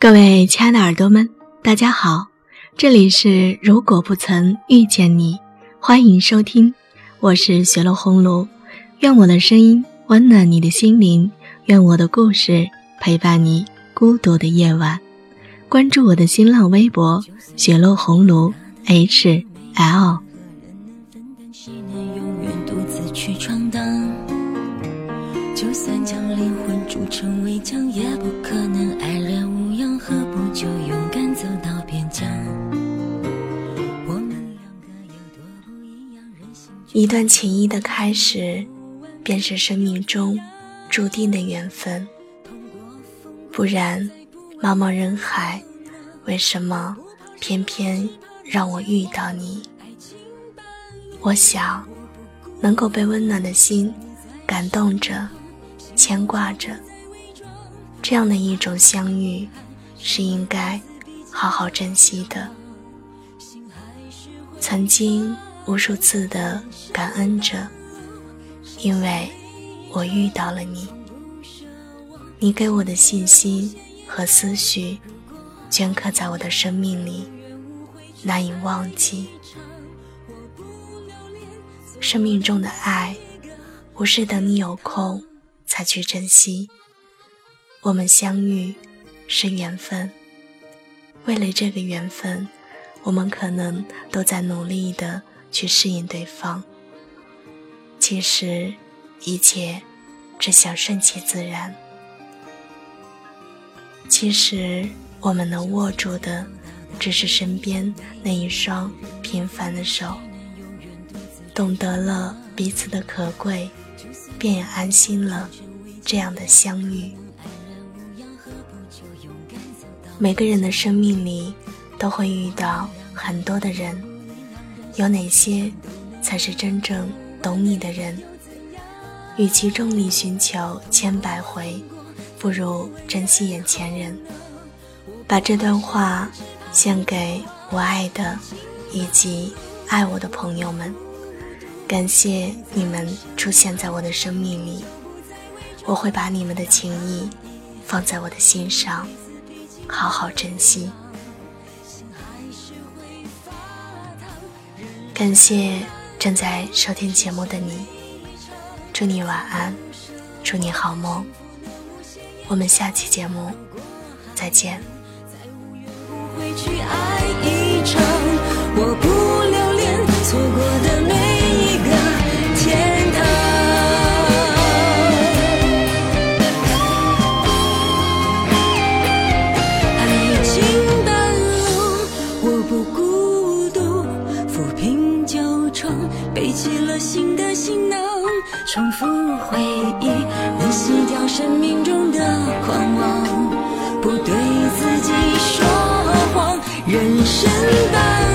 各位亲爱的耳朵们，大家好，这里是如果不曾遇见你，欢迎收听，我是雪落红炉，愿我的声音温暖你的心灵，愿我的故事陪伴你孤独的夜晚。关注我的新浪微博雪落红炉 H L。就算将灵魂铸成围墙，也不可能一段情谊的开始，便是生命中注定的缘分。不然，茫茫人海，为什么偏偏让我遇到你？我想，能够被温暖的心感动着。牵挂着，这样的一种相遇，是应该好好珍惜的。曾经无数次的感恩着，因为我遇到了你，你给我的信息和思绪，镌刻在我的生命里，难以忘记。生命中的爱，不是等你有空。才去珍惜。我们相遇是缘分，为了这个缘分，我们可能都在努力的去适应对方。其实，一切只想顺其自然。其实，我们能握住的，只是身边那一双平凡的手。懂得了彼此的可贵。便也安心了。这样的相遇，每个人的生命里都会遇到很多的人，有哪些才是真正懂你的人？与其众里寻求千百回，不如珍惜眼前人。把这段话献给我爱的以及爱我的朋友们。感谢你们出现在我的生命里，我会把你们的情谊放在我的心上，好好珍惜。感谢正在收听节目的你，祝你晚安，祝你好梦。我们下期节目再见。我不留恋错过的背起了新的行囊，重复回忆，能洗掉生命中的狂妄，不对自己说谎，人生。